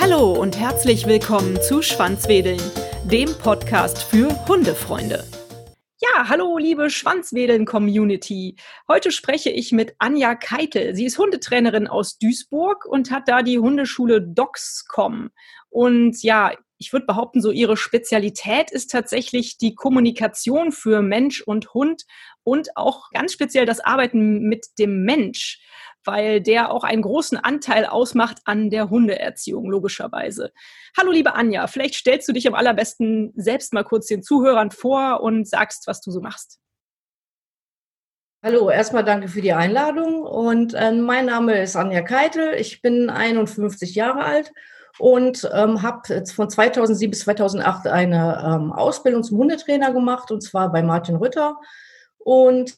Hallo und herzlich willkommen zu Schwanzwedeln, dem Podcast für Hundefreunde. Ja, hallo liebe Schwanzwedeln-Community. Heute spreche ich mit Anja Keitel. Sie ist Hundetrainerin aus Duisburg und hat da die Hundeschule Docscom. Und ja, ich würde behaupten, so ihre Spezialität ist tatsächlich die Kommunikation für Mensch und Hund und auch ganz speziell das Arbeiten mit dem Mensch, weil der auch einen großen Anteil ausmacht an der Hundeerziehung, logischerweise. Hallo, liebe Anja, vielleicht stellst du dich am allerbesten selbst mal kurz den Zuhörern vor und sagst, was du so machst. Hallo, erstmal danke für die Einladung und äh, mein Name ist Anja Keitel. Ich bin 51 Jahre alt und ähm, habe von 2007 bis 2008 eine ähm, Ausbildung zum Hundetrainer gemacht und zwar bei Martin Rütter und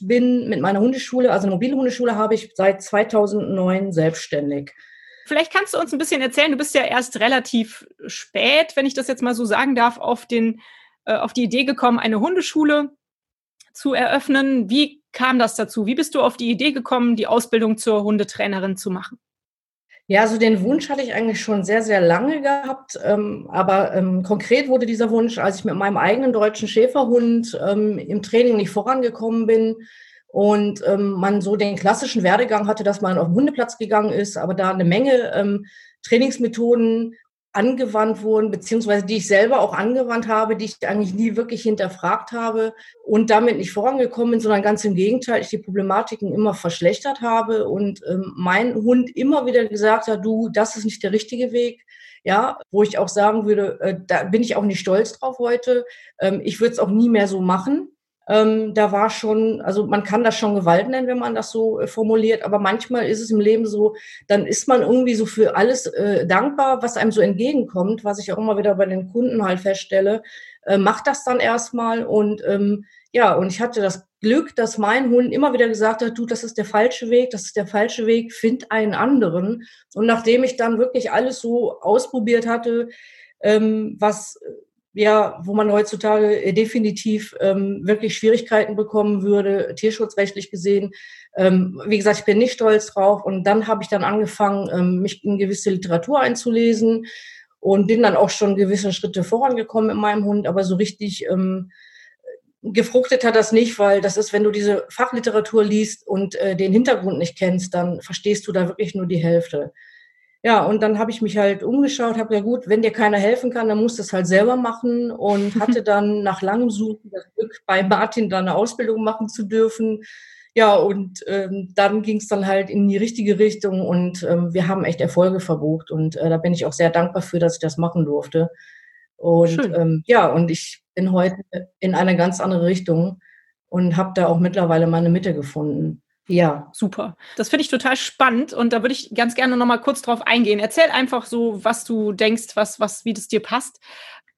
bin mit meiner Hundeschule, also eine mobile Hundeschule, habe ich seit 2009 selbstständig. Vielleicht kannst du uns ein bisschen erzählen, du bist ja erst relativ spät, wenn ich das jetzt mal so sagen darf, auf, den, äh, auf die Idee gekommen, eine Hundeschule zu eröffnen. Wie kam das dazu? Wie bist du auf die Idee gekommen, die Ausbildung zur Hundetrainerin zu machen? Ja, also den Wunsch hatte ich eigentlich schon sehr, sehr lange gehabt. Ähm, aber ähm, konkret wurde dieser Wunsch, als ich mit meinem eigenen deutschen Schäferhund ähm, im Training nicht vorangekommen bin und ähm, man so den klassischen Werdegang hatte, dass man auf den Hundeplatz gegangen ist, aber da eine Menge ähm, Trainingsmethoden angewandt wurden, beziehungsweise die ich selber auch angewandt habe, die ich eigentlich nie wirklich hinterfragt habe und damit nicht vorangekommen bin, sondern ganz im Gegenteil, ich die Problematiken immer verschlechtert habe und ähm, mein Hund immer wieder gesagt hat, du, das ist nicht der richtige Weg. Ja, wo ich auch sagen würde, äh, da bin ich auch nicht stolz drauf heute. Ähm, ich würde es auch nie mehr so machen. Ähm, da war schon, also man kann das schon Gewalt nennen, wenn man das so äh, formuliert, aber manchmal ist es im Leben so, dann ist man irgendwie so für alles äh, dankbar, was einem so entgegenkommt, was ich auch immer wieder bei den Kunden halt feststelle, äh, macht das dann erstmal und ähm, ja, und ich hatte das Glück, dass mein Hund immer wieder gesagt hat, du, das ist der falsche Weg, das ist der falsche Weg, find einen anderen. Und nachdem ich dann wirklich alles so ausprobiert hatte, ähm, was ja, wo man heutzutage äh, definitiv ähm, wirklich Schwierigkeiten bekommen würde, tierschutzrechtlich gesehen. Ähm, wie gesagt, ich bin nicht stolz drauf. Und dann habe ich dann angefangen, ähm, mich in gewisse Literatur einzulesen und bin dann auch schon gewisse Schritte vorangekommen in meinem Hund. Aber so richtig ähm, gefruchtet hat das nicht, weil das ist, wenn du diese Fachliteratur liest und äh, den Hintergrund nicht kennst, dann verstehst du da wirklich nur die Hälfte. Ja, und dann habe ich mich halt umgeschaut, habe ja gut, wenn dir keiner helfen kann, dann musst du es halt selber machen und hatte dann nach langem Suchen das Glück, bei Martin dann eine Ausbildung machen zu dürfen. Ja, und ähm, dann ging es dann halt in die richtige Richtung und ähm, wir haben echt Erfolge verbucht und äh, da bin ich auch sehr dankbar für, dass ich das machen durfte. Und ähm, ja, und ich bin heute in eine ganz andere Richtung und habe da auch mittlerweile meine Mitte gefunden. Ja. Super. Das finde ich total spannend und da würde ich ganz gerne noch mal kurz drauf eingehen. Erzähl einfach so, was du denkst, was, was, wie das dir passt.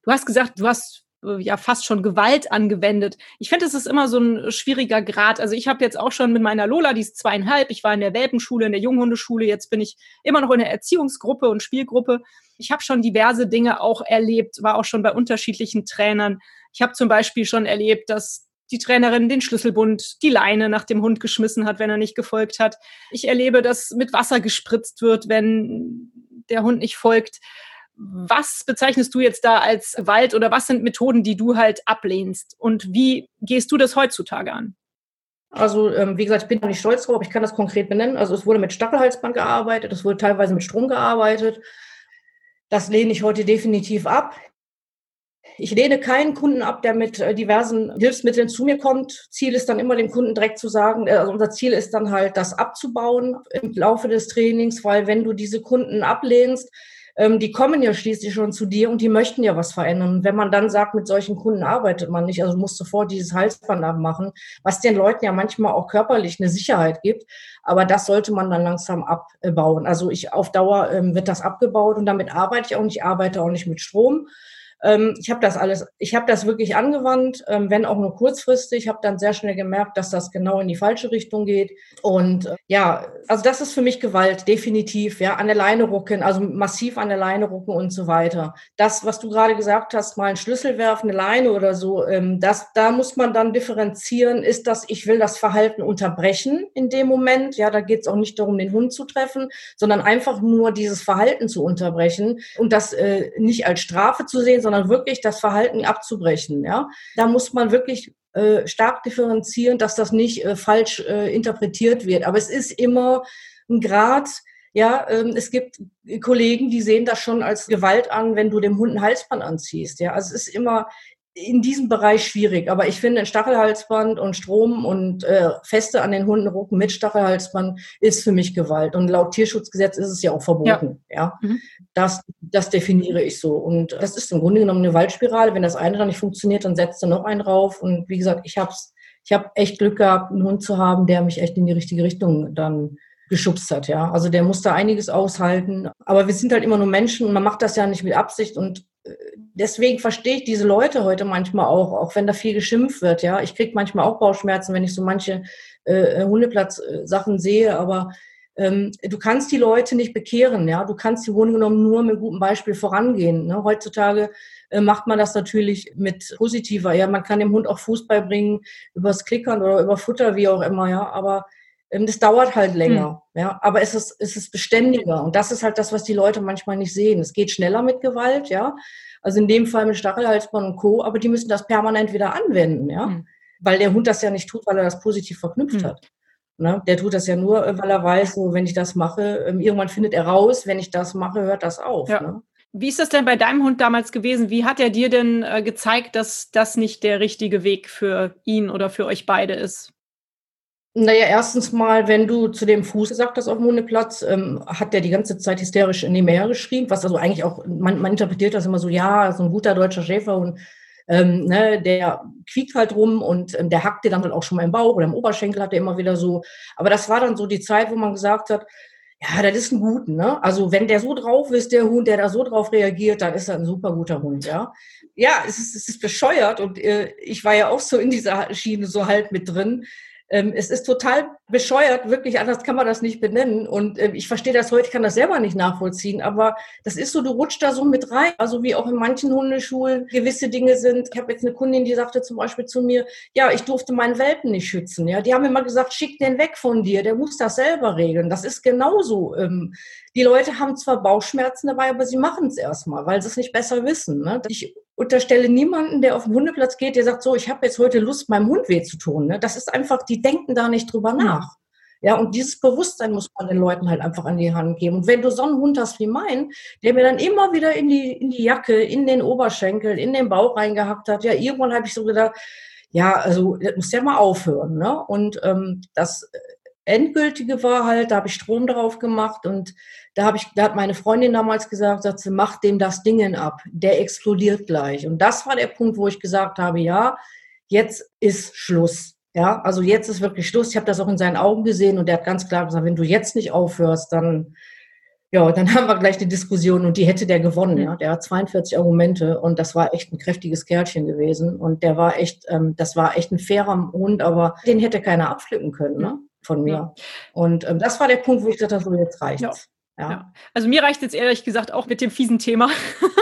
Du hast gesagt, du hast äh, ja fast schon Gewalt angewendet. Ich finde, es ist immer so ein schwieriger Grad. Also ich habe jetzt auch schon mit meiner Lola, die ist zweieinhalb, ich war in der Welpenschule, in der Junghundeschule, jetzt bin ich immer noch in der Erziehungsgruppe und Spielgruppe. Ich habe schon diverse Dinge auch erlebt, war auch schon bei unterschiedlichen Trainern. Ich habe zum Beispiel schon erlebt, dass die Trainerin den Schlüsselbund, die Leine nach dem Hund geschmissen hat, wenn er nicht gefolgt hat. Ich erlebe, dass mit Wasser gespritzt wird, wenn der Hund nicht folgt. Was bezeichnest du jetzt da als Gewalt oder was sind Methoden, die du halt ablehnst? Und wie gehst du das heutzutage an? Also, ähm, wie gesagt, ich bin da nicht stolz drauf, ich kann das konkret benennen. Also, es wurde mit Stachelhalsband gearbeitet, es wurde teilweise mit Strom gearbeitet. Das lehne ich heute definitiv ab. Ich lehne keinen Kunden ab, der mit äh, diversen Hilfsmitteln zu mir kommt. Ziel ist dann immer dem Kunden direkt zu sagen, äh, also unser Ziel ist dann halt, das abzubauen im Laufe des Trainings, weil wenn du diese Kunden ablehnst, ähm, die kommen ja schließlich schon zu dir und die möchten ja was verändern. Wenn man dann sagt, mit solchen Kunden arbeitet man nicht, also du musst sofort dieses Halsband abmachen, was den Leuten ja manchmal auch körperlich eine Sicherheit gibt. Aber das sollte man dann langsam abbauen. Also ich auf Dauer ähm, wird das abgebaut und damit arbeite ich auch nicht, arbeite auch nicht mit Strom. Ähm, ich habe das alles, ich habe das wirklich angewandt, ähm, wenn auch nur kurzfristig. Ich habe dann sehr schnell gemerkt, dass das genau in die falsche Richtung geht. Und äh, ja, also das ist für mich Gewalt, definitiv. Ja, an der Leine rucken, also massiv an der Leine rucken und so weiter. Das, was du gerade gesagt hast, mal einen Schlüssel werfen, eine Leine oder so, ähm, das, da muss man dann differenzieren. Ist das, ich will das Verhalten unterbrechen in dem Moment? Ja, da geht es auch nicht darum, den Hund zu treffen, sondern einfach nur dieses Verhalten zu unterbrechen und das äh, nicht als Strafe zu sehen, sondern wirklich das Verhalten abzubrechen. Ja, da muss man wirklich äh, stark differenzieren, dass das nicht äh, falsch äh, interpretiert wird. Aber es ist immer ein Grad, ja, ähm, es gibt Kollegen, die sehen das schon als Gewalt an, wenn du dem Hund ein Halsband anziehst. Ja, also es ist immer in diesem Bereich schwierig. Aber ich finde, ein Stachelhalsband und Strom und äh, Feste an den Hunden rucken mit Stachelhalsband ist für mich Gewalt. Und laut Tierschutzgesetz ist es ja auch verboten. Ja, ja? Mhm. Das, das definiere ich so. Und das ist im Grunde genommen eine Waldspirale. Wenn das eine dann nicht funktioniert, dann setzt du noch einen drauf. Und wie gesagt, ich hab's, ich habe echt Glück gehabt, einen Hund zu haben, der mich echt in die richtige Richtung dann geschubst hat, ja. Also der musste einiges aushalten. Aber wir sind halt immer nur Menschen und man macht das ja nicht mit Absicht und deswegen verstehe ich diese Leute heute manchmal auch, auch wenn da viel geschimpft wird. Ja, ich kriege manchmal auch Bauchschmerzen, wenn ich so manche äh, Hundeplatz-Sachen sehe, aber ähm, du kannst die Leute nicht bekehren. Ja, du kannst im Grunde genommen nur mit gutem Beispiel vorangehen. Ne? Heutzutage äh, macht man das natürlich mit positiver. Ja, man kann dem Hund auch Fußball bringen übers Klickern oder über Futter, wie auch immer. Ja, aber das dauert halt länger, hm. ja, aber es ist, es ist beständiger und das ist halt das, was die Leute manchmal nicht sehen. Es geht schneller mit Gewalt, ja, also in dem Fall mit Stachelhalsband und Co., aber die müssen das permanent wieder anwenden, ja, hm. weil der Hund das ja nicht tut, weil er das positiv verknüpft hm. hat. Ne? Der tut das ja nur, äh, weil er weiß, so, wenn ich das mache, ähm, irgendwann findet er raus, wenn ich das mache, hört das auf. Ja. Ne? Wie ist das denn bei deinem Hund damals gewesen? Wie hat er dir denn äh, gezeigt, dass das nicht der richtige Weg für ihn oder für euch beide ist? Naja, erstens mal, wenn du zu dem Fuß gesagt hast auf dem Hundeplatz, ähm, hat der die ganze Zeit hysterisch in nebenher geschrien, was also eigentlich auch, man, man interpretiert das immer so, ja, so ein guter deutscher Schäfer und ähm, ne, der quiekt halt rum und ähm, der hackt dir dann halt auch schon mal im Bauch oder im Oberschenkel hat er immer wieder so. Aber das war dann so die Zeit, wo man gesagt hat, ja, das ist ein Guten, ne? Also wenn der so drauf ist, der Hund, der da so drauf reagiert, dann ist er ein super guter Hund, ja. Ja, es ist, es ist bescheuert und äh, ich war ja auch so in dieser Schiene so halt mit drin es ist total bescheuert, wirklich anders kann man das nicht benennen. Und äh, ich verstehe das heute, kann das selber nicht nachvollziehen, aber das ist so, du rutscht da so mit rein. Also wie auch in manchen Hundeschulen gewisse Dinge sind. Ich habe jetzt eine Kundin, die sagte zum Beispiel zu mir, ja, ich durfte meinen Welpen nicht schützen. Ja, die haben immer gesagt, schick den weg von dir, der muss das selber regeln. Das ist genauso. Ähm, die Leute haben zwar Bauchschmerzen dabei, aber sie machen es erstmal, weil sie es nicht besser wissen. Ne? Ich unterstelle niemanden, der auf den Hundeplatz geht, der sagt, so, ich habe jetzt heute Lust, meinem Hund weh zu tun. Ne? Das ist einfach, die denken da nicht drüber nach. Ja, und dieses Bewusstsein muss man den Leuten halt einfach an die Hand geben. Und wenn du so einen Hund hast wie mein, der mir dann immer wieder in die, in die Jacke, in den Oberschenkel, in den Bauch reingehackt hat, ja, irgendwann habe ich so gedacht, ja, also das muss ja mal aufhören. Ne? Und ähm, das Endgültige war halt, da habe ich Strom drauf gemacht und da habe ich, da hat meine Freundin damals gesagt, sagt sie, mach dem das Dingen ab, der explodiert gleich. Und das war der Punkt, wo ich gesagt habe, ja, jetzt ist Schluss. Ja, also jetzt ist wirklich Schluss. Ich habe das auch in seinen Augen gesehen und er hat ganz klar gesagt, wenn du jetzt nicht aufhörst, dann, ja, dann haben wir gleich eine Diskussion und die hätte der gewonnen. Ja, der hat 42 Argumente und das war echt ein kräftiges Kerlchen gewesen und der war echt, ähm, das war echt ein fairer Hund, aber den hätte keiner abpflücken können. Ne? Von mir. Ja. Und ähm, das war der Punkt, wo ich gesagt habe, so jetzt reicht's. Ja. Ja. ja. Also mir reicht jetzt ehrlich gesagt auch mit dem fiesen Thema.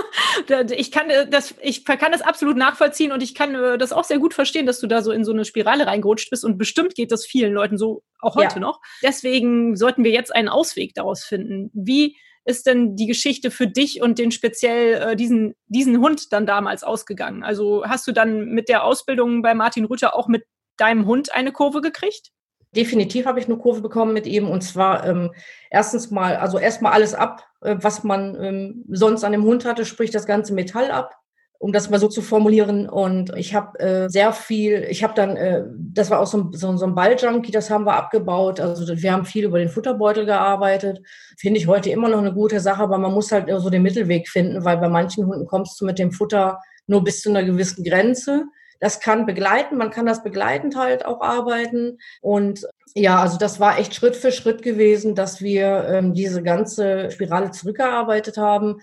ich kann äh, das, ich kann das absolut nachvollziehen und ich kann äh, das auch sehr gut verstehen, dass du da so in so eine Spirale reingerutscht bist und bestimmt geht das vielen Leuten so auch heute ja. noch. Deswegen sollten wir jetzt einen Ausweg daraus finden. Wie ist denn die Geschichte für dich und den speziell äh, diesen, diesen Hund dann damals ausgegangen? Also hast du dann mit der Ausbildung bei Martin Rütter auch mit deinem Hund eine Kurve gekriegt? Definitiv habe ich eine Kurve bekommen mit ihm und zwar ähm, erstens mal, also erstmal alles ab, äh, was man ähm, sonst an dem Hund hatte, sprich das ganze Metall ab, um das mal so zu formulieren. Und ich habe äh, sehr viel, ich habe dann, äh, das war auch so, so, so ein Balljunkie, das haben wir abgebaut. Also wir haben viel über den Futterbeutel gearbeitet. Finde ich heute immer noch eine gute Sache, aber man muss halt so den Mittelweg finden, weil bei manchen Hunden kommst du mit dem Futter nur bis zu einer gewissen Grenze. Das kann begleiten, man kann das begleitend halt auch arbeiten. Und ja, also das war echt Schritt für Schritt gewesen, dass wir ähm, diese ganze Spirale zurückgearbeitet haben.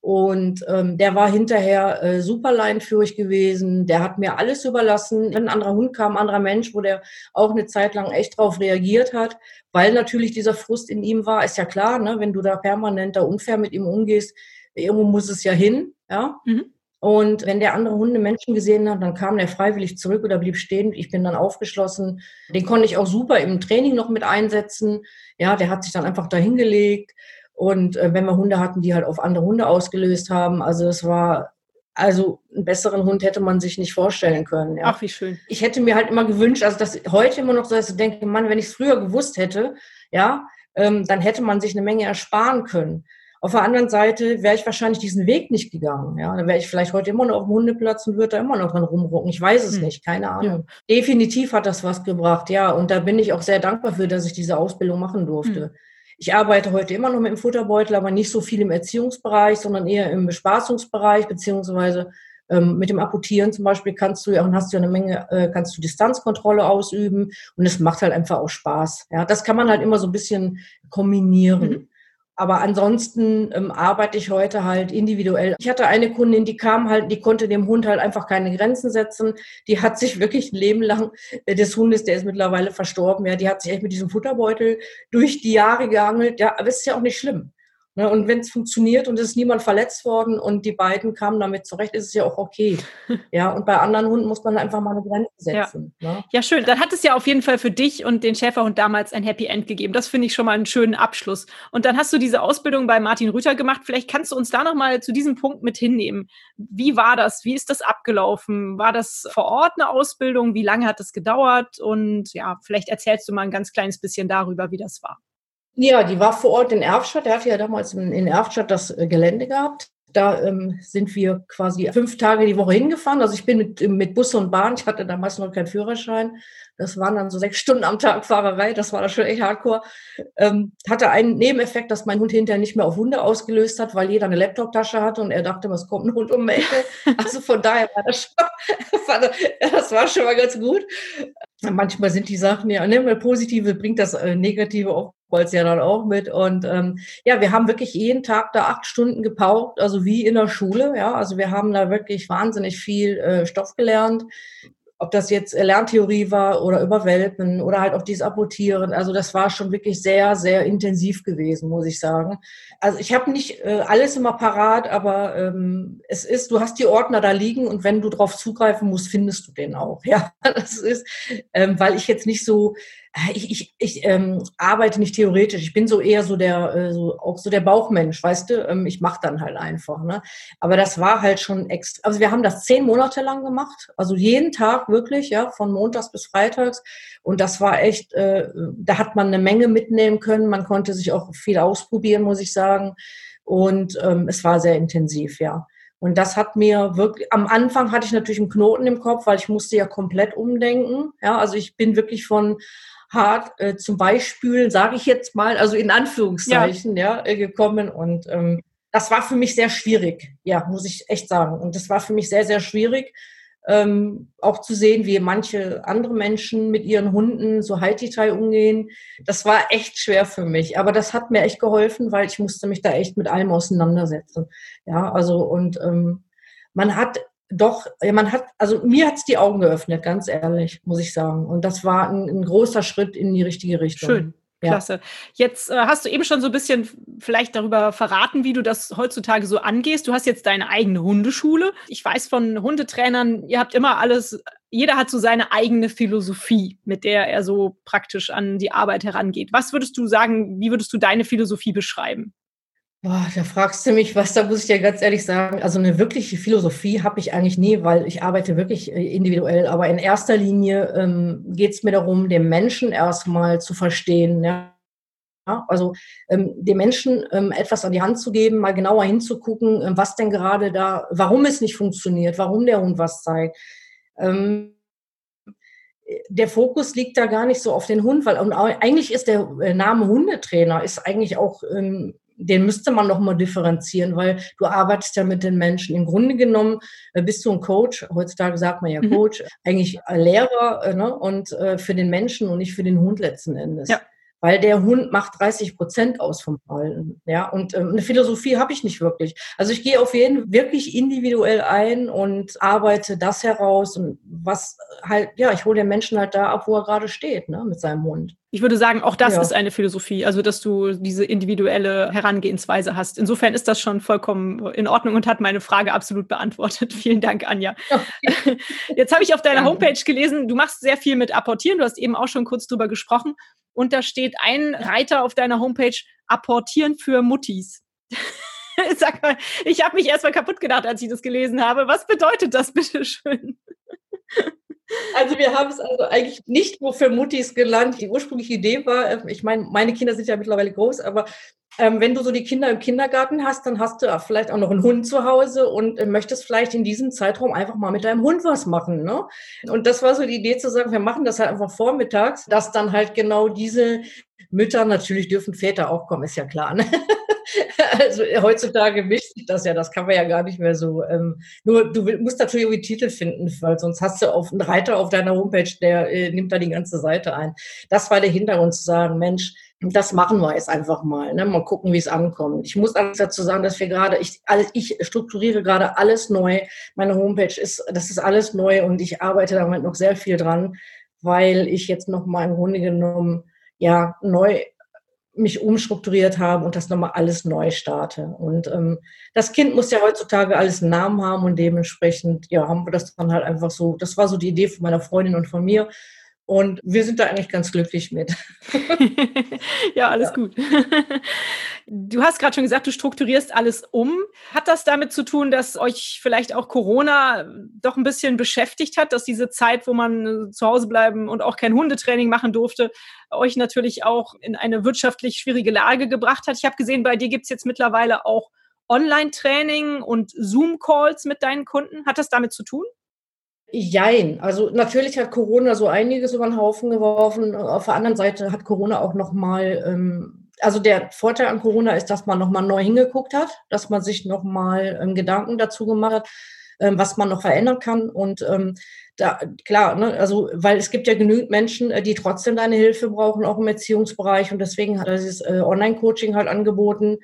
Und ähm, der war hinterher äh, super leinführig gewesen. Der hat mir alles überlassen. Wenn ein anderer Hund kam, ein anderer Mensch, wo der auch eine Zeit lang echt drauf reagiert hat, weil natürlich dieser Frust in ihm war, ist ja klar, ne, wenn du da permanent da unfair mit ihm umgehst, irgendwo muss es ja hin, ja. Mhm. Und wenn der andere Hunde Menschen gesehen hat, dann kam der freiwillig zurück oder blieb stehen. Ich bin dann aufgeschlossen. Den konnte ich auch super im Training noch mit einsetzen. Ja, der hat sich dann einfach dahingelegt. Und äh, wenn wir Hunde hatten, die halt auf andere Hunde ausgelöst haben, also es war, also einen besseren Hund hätte man sich nicht vorstellen können. Ja. Ach, wie schön. Ich hätte mir halt immer gewünscht, also dass heute immer noch so, dass ich denke, Mann, wenn ich es früher gewusst hätte, ja, ähm, dann hätte man sich eine Menge ersparen können. Auf der anderen Seite wäre ich wahrscheinlich diesen Weg nicht gegangen. Ja, dann wäre ich vielleicht heute immer noch auf dem Hundeplatz und würde da immer noch dran rumrucken. Ich weiß es hm. nicht, keine Ahnung. Ja. Definitiv hat das was gebracht, ja. Und da bin ich auch sehr dankbar für, dass ich diese Ausbildung machen durfte. Hm. Ich arbeite heute immer noch mit dem Futterbeutel, aber nicht so viel im Erziehungsbereich, sondern eher im Bespaßungsbereich, beziehungsweise ähm, mit dem Apportieren zum Beispiel kannst du ja und hast du ja eine Menge, äh, kannst du Distanzkontrolle ausüben und es macht halt einfach auch Spaß. Ja, das kann man halt immer so ein bisschen kombinieren. Mhm. Aber ansonsten ähm, arbeite ich heute halt individuell. Ich hatte eine Kundin, die kam halt, die konnte dem Hund halt einfach keine Grenzen setzen. Die hat sich wirklich ein Leben lang äh, des Hundes, der ist mittlerweile verstorben, ja, die hat sich echt mit diesem Futterbeutel durch die Jahre geangelt. Ja, aber es ist ja auch nicht schlimm. Ne, und wenn es funktioniert und es ist niemand verletzt worden und die beiden kamen damit zurecht, ist es ja auch okay. Ja, und bei anderen Hunden muss man einfach mal eine Grenze setzen. Ja, ne? ja schön. Dann hat es ja auf jeden Fall für dich und den Schäferhund damals ein Happy End gegeben. Das finde ich schon mal einen schönen Abschluss. Und dann hast du diese Ausbildung bei Martin Rüther gemacht. Vielleicht kannst du uns da nochmal zu diesem Punkt mit hinnehmen. Wie war das? Wie ist das abgelaufen? War das vor Ort eine Ausbildung? Wie lange hat das gedauert? Und ja, vielleicht erzählst du mal ein ganz kleines bisschen darüber, wie das war. Ja, die war vor Ort in Erfstadt. Er hatte ja damals in, Erfstadt das äh, Gelände gehabt. Da ähm, sind wir quasi fünf Tage die Woche hingefahren. Also ich bin mit, mit Bus und Bahn, ich hatte damals noch keinen Führerschein. Das waren dann so sechs Stunden am Tag Fahrerei, das war da schon echt hardcore. Ähm, hatte einen Nebeneffekt, dass mein Hund hinterher nicht mehr auf Hunde ausgelöst hat, weil jeder eine Laptoptasche hatte und er dachte, was kommt ein Hund um die Ecke. Also von daher war das schon, das war schon mal ganz gut. Manchmal sind die Sachen ja, ne, Positive bringt das äh, Negative auch Bolz ja dann auch mit. Und ähm, ja, wir haben wirklich jeden Tag da acht Stunden gepaukt, also wie in der Schule. Ja, also wir haben da wirklich wahnsinnig viel äh, Stoff gelernt ob das jetzt Lerntheorie war oder über Welpen oder halt auch dieses Apportieren. Also das war schon wirklich sehr, sehr intensiv gewesen, muss ich sagen. Also ich habe nicht äh, alles immer parat, aber ähm, es ist, du hast die Ordner da liegen und wenn du drauf zugreifen musst, findest du den auch. Ja, das ist, ähm, weil ich jetzt nicht so äh, ich, ich, ich ähm, arbeite nicht theoretisch. Ich bin so eher so der, äh, so, auch so der Bauchmensch, weißt du? Ähm, ich mache dann halt einfach. Ne? Aber das war halt schon extra. Also wir haben das zehn Monate lang gemacht, also jeden Tag wirklich, ja, von Montags bis Freitags. Und das war echt, äh, da hat man eine Menge mitnehmen können. Man konnte sich auch viel ausprobieren, muss ich sagen. Und ähm, es war sehr intensiv, ja. Und das hat mir wirklich, am Anfang hatte ich natürlich einen Knoten im Kopf, weil ich musste ja komplett umdenken. Ja, also ich bin wirklich von hart äh, zum Beispiel, sage ich jetzt mal, also in Anführungszeichen, ja, ja äh, gekommen. Und ähm, das war für mich sehr schwierig, ja, muss ich echt sagen. Und das war für mich sehr, sehr schwierig, ähm, auch zu sehen, wie manche andere Menschen mit ihren Hunden so Haiti-Tai umgehen. Das war echt schwer für mich. Aber das hat mir echt geholfen, weil ich musste mich da echt mit allem auseinandersetzen. Ja, also und ähm, man hat doch, man hat, also mir hat es die Augen geöffnet, ganz ehrlich, muss ich sagen. Und das war ein, ein großer Schritt in die richtige Richtung. Schön. Klasse. Jetzt äh, hast du eben schon so ein bisschen vielleicht darüber verraten, wie du das heutzutage so angehst. Du hast jetzt deine eigene Hundeschule. Ich weiß von Hundetrainern, ihr habt immer alles, jeder hat so seine eigene Philosophie, mit der er so praktisch an die Arbeit herangeht. Was würdest du sagen, wie würdest du deine Philosophie beschreiben? Boah, da fragst du mich was, da muss ich dir ganz ehrlich sagen. Also eine wirkliche Philosophie habe ich eigentlich nie, weil ich arbeite wirklich äh, individuell. Aber in erster Linie ähm, geht es mir darum, den Menschen erstmal zu verstehen. Ja? Also ähm, dem Menschen ähm, etwas an die Hand zu geben, mal genauer hinzugucken, ähm, was denn gerade da, warum es nicht funktioniert, warum der Hund was zeigt. Ähm, der Fokus liegt da gar nicht so auf den Hund, weil eigentlich ist der äh, Name Hundetrainer ist eigentlich auch ähm, den müsste man noch mal differenzieren, weil du arbeitest ja mit den Menschen. Im Grunde genommen äh, bist du ein Coach. Heutzutage sagt man ja mhm. Coach, eigentlich Lehrer äh, ne? und äh, für den Menschen und nicht für den Hund letzten Endes. Ja. weil der Hund macht 30 Prozent aus vom Verhalten. Ja, und ähm, eine Philosophie habe ich nicht wirklich. Also ich gehe auf jeden wirklich individuell ein und arbeite das heraus und was halt, ja, ich hole den Menschen halt da ab, wo er gerade steht, ne, mit seinem Hund. Ich würde sagen, auch das ja. ist eine Philosophie, also dass du diese individuelle Herangehensweise hast. Insofern ist das schon vollkommen in Ordnung und hat meine Frage absolut beantwortet. Vielen Dank, Anja. Okay. Jetzt habe ich auf deiner Homepage gelesen, du machst sehr viel mit Apportieren. Du hast eben auch schon kurz drüber gesprochen. Und da steht ein Reiter auf deiner Homepage, Apportieren für Muttis. Sag mal, ich habe mich erstmal kaputt gedacht, als ich das gelesen habe. Was bedeutet das bitte schön? Also wir haben es also eigentlich nicht nur für Muttis gelernt. Die ursprüngliche Idee war, äh, ich meine, meine Kinder sind ja mittlerweile groß, aber ähm, wenn du so die Kinder im Kindergarten hast, dann hast du vielleicht auch noch einen Hund zu Hause und äh, möchtest vielleicht in diesem Zeitraum einfach mal mit deinem Hund was machen. Ne? Und das war so die Idee zu sagen, wir machen das halt einfach vormittags, dass dann halt genau diese Mütter, natürlich dürfen Väter auch kommen, ist ja klar. Ne? Also heutzutage mischt sich das ja, das kann man ja gar nicht mehr so. Ähm, nur du musst natürlich irgendwie Titel finden, weil sonst hast du auf einen Reiter auf deiner Homepage, der äh, nimmt da die ganze Seite ein. Das war der Hintergrund zu sagen, Mensch, das machen wir jetzt einfach mal. Ne? Mal gucken, wie es ankommt. Ich muss alles dazu sagen, dass wir gerade, ich, alles, ich strukturiere gerade alles neu. Meine Homepage ist, das ist alles neu und ich arbeite damit noch sehr viel dran, weil ich jetzt noch mal im Grunde genommen ja neu mich umstrukturiert habe und das nochmal alles neu starte. Und ähm, das Kind muss ja heutzutage alles einen Namen haben und dementsprechend, ja, haben wir das dann halt einfach so, das war so die Idee von meiner Freundin und von mir. Und wir sind da eigentlich ganz glücklich mit. ja, alles ja. gut. Du hast gerade schon gesagt, du strukturierst alles um. Hat das damit zu tun, dass euch vielleicht auch Corona doch ein bisschen beschäftigt hat, dass diese Zeit, wo man zu Hause bleiben und auch kein Hundetraining machen durfte, euch natürlich auch in eine wirtschaftlich schwierige Lage gebracht hat? Ich habe gesehen, bei dir gibt es jetzt mittlerweile auch Online-Training und Zoom-Calls mit deinen Kunden. Hat das damit zu tun? Jein. Also natürlich hat Corona so einiges über den Haufen geworfen. Auf der anderen Seite hat Corona auch nochmal, ähm, also der Vorteil an Corona ist, dass man nochmal neu hingeguckt hat, dass man sich nochmal ähm, Gedanken dazu gemacht hat, ähm, was man noch verändern kann. Und ähm, da, klar, ne, also, weil es gibt ja genügend Menschen, äh, die trotzdem deine Hilfe brauchen, auch im Erziehungsbereich. Und deswegen hat er dieses äh, Online-Coaching halt angeboten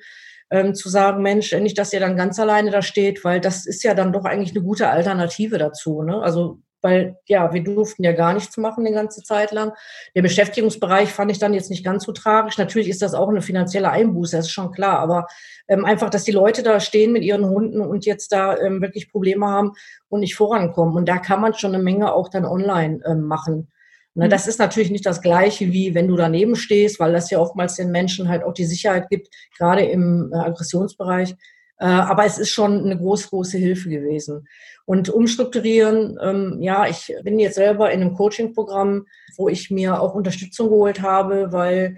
ähm, zu sagen, Mensch, nicht, dass ihr dann ganz alleine da steht, weil das ist ja dann doch eigentlich eine gute Alternative dazu. Ne? Also weil ja, wir durften ja gar nichts machen die ganze Zeit lang. Der Beschäftigungsbereich fand ich dann jetzt nicht ganz so tragisch. Natürlich ist das auch eine finanzielle Einbuße, das ist schon klar, aber ähm, einfach, dass die Leute da stehen mit ihren Hunden und jetzt da ähm, wirklich Probleme haben und nicht vorankommen. Und da kann man schon eine Menge auch dann online ähm, machen. Ne, mhm. Das ist natürlich nicht das Gleiche, wie wenn du daneben stehst, weil das ja oftmals den Menschen halt auch die Sicherheit gibt, gerade im äh, Aggressionsbereich. Äh, aber es ist schon eine große, große Hilfe gewesen. Und umstrukturieren, ähm, ja, ich bin jetzt selber in einem Coaching-Programm, wo ich mir auch Unterstützung geholt habe, weil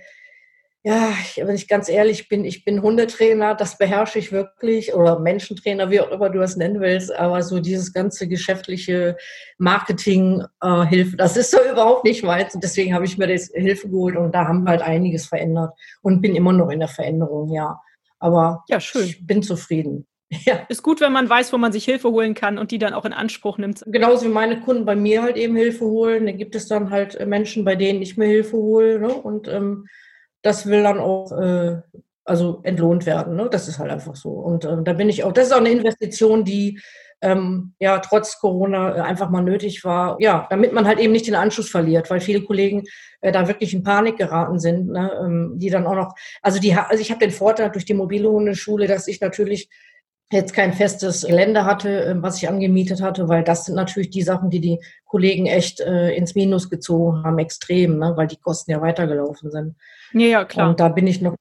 ja, wenn ich ganz ehrlich bin, ich bin Hundetrainer, das beherrsche ich wirklich, oder Menschentrainer, wie auch immer du das nennen willst, aber so dieses ganze geschäftliche Marketing äh, Hilfe, das ist so überhaupt nicht meins. Und deswegen habe ich mir das Hilfe geholt und da haben wir halt einiges verändert und bin immer noch in der Veränderung, ja. Aber ja, schön. ich bin zufrieden. Ja. Ist gut, wenn man weiß, wo man sich Hilfe holen kann und die dann auch in Anspruch nimmt. Genauso wie meine Kunden bei mir halt eben Hilfe holen. Da gibt es dann halt Menschen, bei denen ich mir Hilfe hole. Ne? Und ähm, das will dann auch äh, also entlohnt werden. Ne? Das ist halt einfach so. Und äh, da bin ich auch, das ist auch eine Investition, die ähm, ja trotz Corona äh, einfach mal nötig war, ja, damit man halt eben nicht den Anschluss verliert, weil viele Kollegen äh, da wirklich in Panik geraten sind, ne? ähm, die dann auch noch, also die, also ich habe den Vorteil durch die mobile Hundeschule, dass ich natürlich jetzt kein festes Gelände hatte, ähm, was ich angemietet hatte, weil das sind natürlich die Sachen, die die Kollegen echt äh, ins Minus gezogen haben, extrem, ne? weil die Kosten ja weitergelaufen sind. Ja, ja, klar. Und da bin ich noch,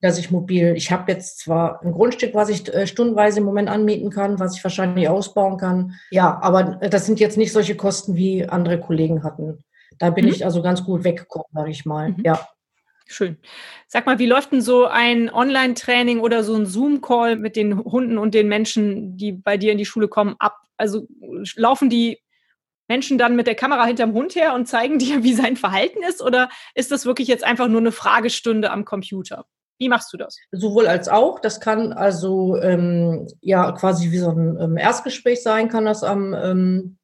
dass ich mobil, ich habe jetzt zwar ein Grundstück, was ich äh, stundenweise im Moment anmieten kann, was ich wahrscheinlich ausbauen kann. Ja, aber das sind jetzt nicht solche Kosten, wie andere Kollegen hatten. Da bin mhm. ich also ganz gut weggekommen, sage ich mal. Mhm. Ja. Schön. Sag mal, wie läuft denn so ein Online-Training oder so ein Zoom-Call mit den Hunden und den Menschen, die bei dir in die Schule kommen, ab? Also laufen die Menschen dann mit der Kamera hinterm Hund her und zeigen dir, wie sein Verhalten ist? Oder ist das wirklich jetzt einfach nur eine Fragestunde am Computer? Wie machst du das? Sowohl als auch. Das kann also ähm, ja quasi wie so ein ähm, Erstgespräch sein, kann das am, ähm,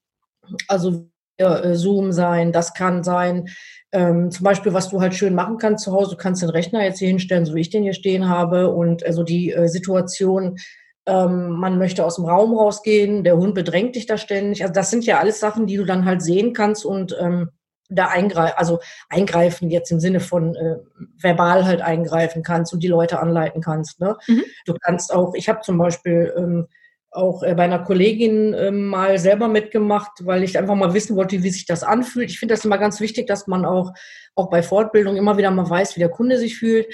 also äh, Zoom sein, das kann sein, ähm, zum Beispiel, was du halt schön machen kannst zu Hause, du kannst den Rechner jetzt hier hinstellen, so wie ich den hier stehen habe. Und also die äh, Situation, ähm, man möchte aus dem Raum rausgehen, der Hund bedrängt dich da ständig. Also das sind ja alles Sachen, die du dann halt sehen kannst und ähm, da eingreifen, also eingreifen jetzt im Sinne von äh, verbal halt eingreifen kannst und die Leute anleiten kannst. Ne? Mhm. Du kannst auch, ich habe zum Beispiel ähm, auch äh, bei einer Kollegin äh, mal selber mitgemacht, weil ich einfach mal wissen wollte, wie sich das anfühlt. Ich finde das immer ganz wichtig, dass man auch, auch bei Fortbildung immer wieder mal weiß, wie der Kunde sich fühlt.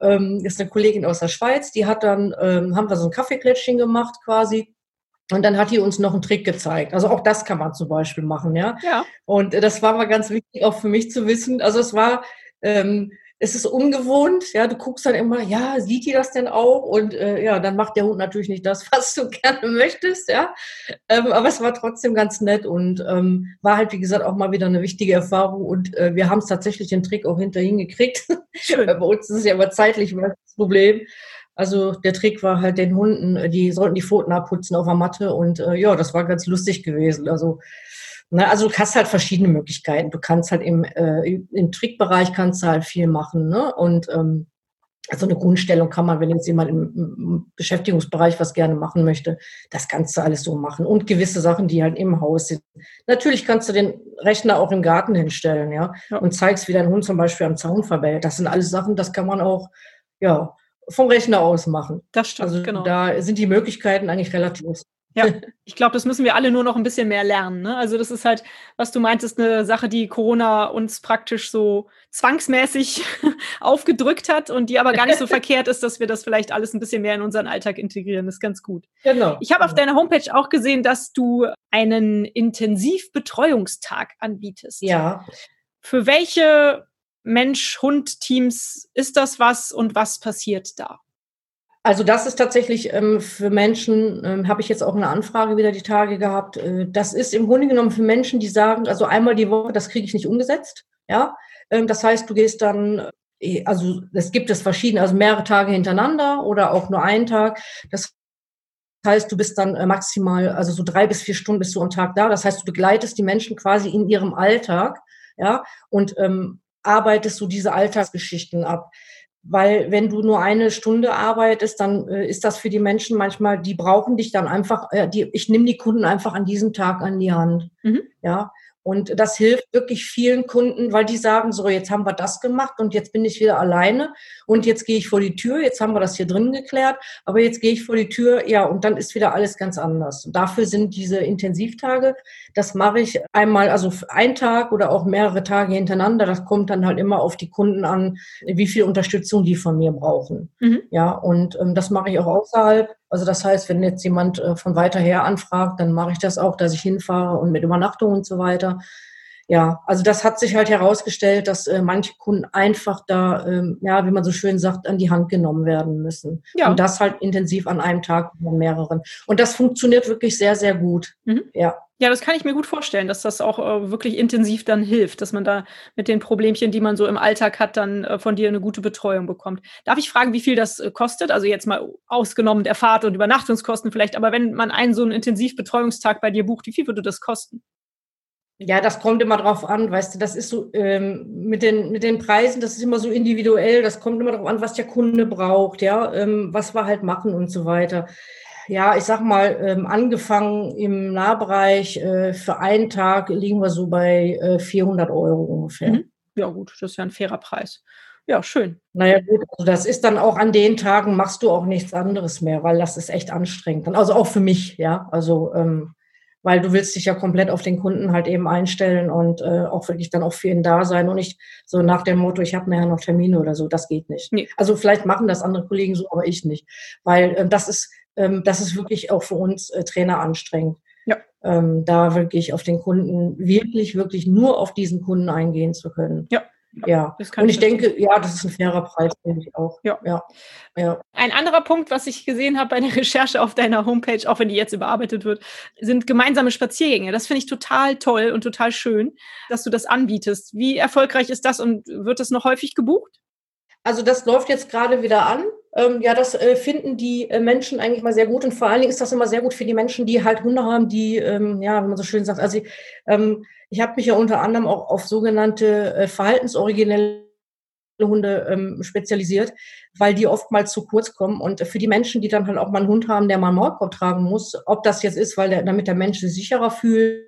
Ähm, ist eine Kollegin aus der Schweiz, die hat dann, ähm, haben wir so ein Kaffeeklätschchen gemacht quasi. Und dann hat die uns noch einen Trick gezeigt. Also auch das kann man zum Beispiel machen, ja. Ja. Und äh, das war mal ganz wichtig auch für mich zu wissen. Also es war, ähm, es ist ungewohnt, ja, du guckst dann immer, ja, sieht die das denn auch? Und äh, ja, dann macht der Hund natürlich nicht das, was du gerne möchtest, ja. Ähm, aber es war trotzdem ganz nett und ähm, war halt, wie gesagt, auch mal wieder eine wichtige Erfahrung. Und äh, wir haben es tatsächlich den Trick auch hinterhin gekriegt. Bei uns ist es ja immer zeitlich das Problem. Also der Trick war halt den Hunden, die sollten die Pfoten abputzen auf der Matte und äh, ja, das war ganz lustig gewesen. Also Ne, also du hast halt verschiedene Möglichkeiten. Du kannst halt im, äh, im Trickbereich kannst du halt viel machen. Ne? Und ähm, also eine Grundstellung kann man, wenn jetzt jemand im, im, Beschäftigungsbereich was gerne machen möchte, das kannst du alles so machen. Und gewisse Sachen, die halt im Haus sind. Natürlich kannst du den Rechner auch im Garten hinstellen, ja, ja. und zeigst, wie dein Hund zum Beispiel am Zaun verbellt. Das sind alles Sachen, das kann man auch, ja, vom Rechner aus machen. Das stimmt, also genau. Da sind die Möglichkeiten eigentlich relativ ja, ich glaube, das müssen wir alle nur noch ein bisschen mehr lernen. Ne? Also das ist halt, was du meintest, eine Sache, die Corona uns praktisch so zwangsmäßig aufgedrückt hat und die aber gar nicht so verkehrt ist, dass wir das vielleicht alles ein bisschen mehr in unseren Alltag integrieren. Das ist ganz gut. Genau. Ich habe auf deiner Homepage auch gesehen, dass du einen Intensivbetreuungstag anbietest. Ja. Für welche Mensch-Hund-Teams ist das was und was passiert da? Also das ist tatsächlich ähm, für Menschen, ähm, habe ich jetzt auch eine Anfrage wieder die Tage gehabt. Äh, das ist im Grunde genommen für Menschen, die sagen, also einmal die Woche, das kriege ich nicht umgesetzt. Ja, ähm, das heißt, du gehst dann, äh, also es gibt es verschiedene, also mehrere Tage hintereinander oder auch nur einen Tag. Das heißt, du bist dann äh, maximal, also so drei bis vier Stunden bist du am Tag da. Das heißt, du begleitest die Menschen quasi in ihrem Alltag, ja, und ähm, arbeitest du diese Alltagsgeschichten ab weil wenn du nur eine Stunde arbeitest, dann äh, ist das für die Menschen manchmal, die brauchen dich dann einfach, äh, die, ich nehme die Kunden einfach an diesem Tag an die Hand. Mhm. Ja, und das hilft wirklich vielen Kunden, weil die sagen, so, jetzt haben wir das gemacht und jetzt bin ich wieder alleine und jetzt gehe ich vor die Tür, jetzt haben wir das hier drin geklärt, aber jetzt gehe ich vor die Tür, ja, und dann ist wieder alles ganz anders. Und dafür sind diese Intensivtage, das mache ich einmal, also ein Tag oder auch mehrere Tage hintereinander, das kommt dann halt immer auf die Kunden an, wie viel Unterstützung die von mir brauchen. Mhm. Ja, und ähm, das mache ich auch außerhalb also das heißt, wenn jetzt jemand äh, von weiter her anfragt, dann mache ich das auch, dass ich hinfahre und mit Übernachtung und so weiter. Ja, also das hat sich halt herausgestellt, dass äh, manche Kunden einfach da, ähm, ja, wie man so schön sagt, an die Hand genommen werden müssen. Ja. Und das halt intensiv an einem Tag von mehreren. Und das funktioniert wirklich sehr, sehr gut. Mhm. Ja. Ja, das kann ich mir gut vorstellen, dass das auch äh, wirklich intensiv dann hilft, dass man da mit den Problemchen, die man so im Alltag hat, dann äh, von dir eine gute Betreuung bekommt. Darf ich fragen, wie viel das äh, kostet? Also jetzt mal ausgenommen der Fahrt und Übernachtungskosten vielleicht, aber wenn man einen so einen Intensivbetreuungstag bei dir bucht, wie viel würde das kosten? Ja, das kommt immer drauf an, weißt du, das ist so ähm, mit, den, mit den Preisen, das ist immer so individuell, das kommt immer darauf an, was der Kunde braucht, ja, ähm, was wir halt machen und so weiter ja, ich sag mal, ähm, angefangen im Nahbereich äh, für einen Tag liegen wir so bei äh, 400 Euro ungefähr. Mhm. Ja, gut, das ist ja ein fairer Preis. Ja, schön. Naja, gut, also das ist dann auch an den Tagen machst du auch nichts anderes mehr, weil das ist echt anstrengend. Also auch für mich, ja. Also, ähm, weil du willst dich ja komplett auf den Kunden halt eben einstellen und äh, auch wirklich dann auch für ihn da sein und nicht so nach dem Motto, ich habe nachher noch Termine oder so, das geht nicht. Nee. Also vielleicht machen das andere Kollegen so, aber ich nicht. Weil äh, das ist ähm, das ist wirklich auch für uns äh, Trainer anstrengend. Ja. Ähm, da wirklich auf den Kunden, wirklich, wirklich nur auf diesen Kunden eingehen zu können. Ja. Ja, und ich denke, ja, das ist ein fairer Preis, denke ich auch. Ja. ja. ja. Ein anderer Punkt, was ich gesehen habe bei der Recherche auf deiner Homepage, auch wenn die jetzt überarbeitet wird, sind gemeinsame Spaziergänge. Das finde ich total toll und total schön, dass du das anbietest. Wie erfolgreich ist das und wird das noch häufig gebucht? Also das läuft jetzt gerade wieder an. Ähm, ja, das äh, finden die äh, Menschen eigentlich mal sehr gut und vor allen Dingen ist das immer sehr gut für die Menschen, die halt Hunde haben, die, ähm, ja, wie man so schön sagt, also ähm, ich habe mich ja unter anderem auch auf sogenannte äh, verhaltensoriginelle Hunde ähm, spezialisiert, weil die oftmals zu kurz kommen. Und für die Menschen, die dann halt auch mal einen Hund haben, der mal einen Maulkorb tragen muss, ob das jetzt ist, weil der, damit der Mensch sich sicherer fühlt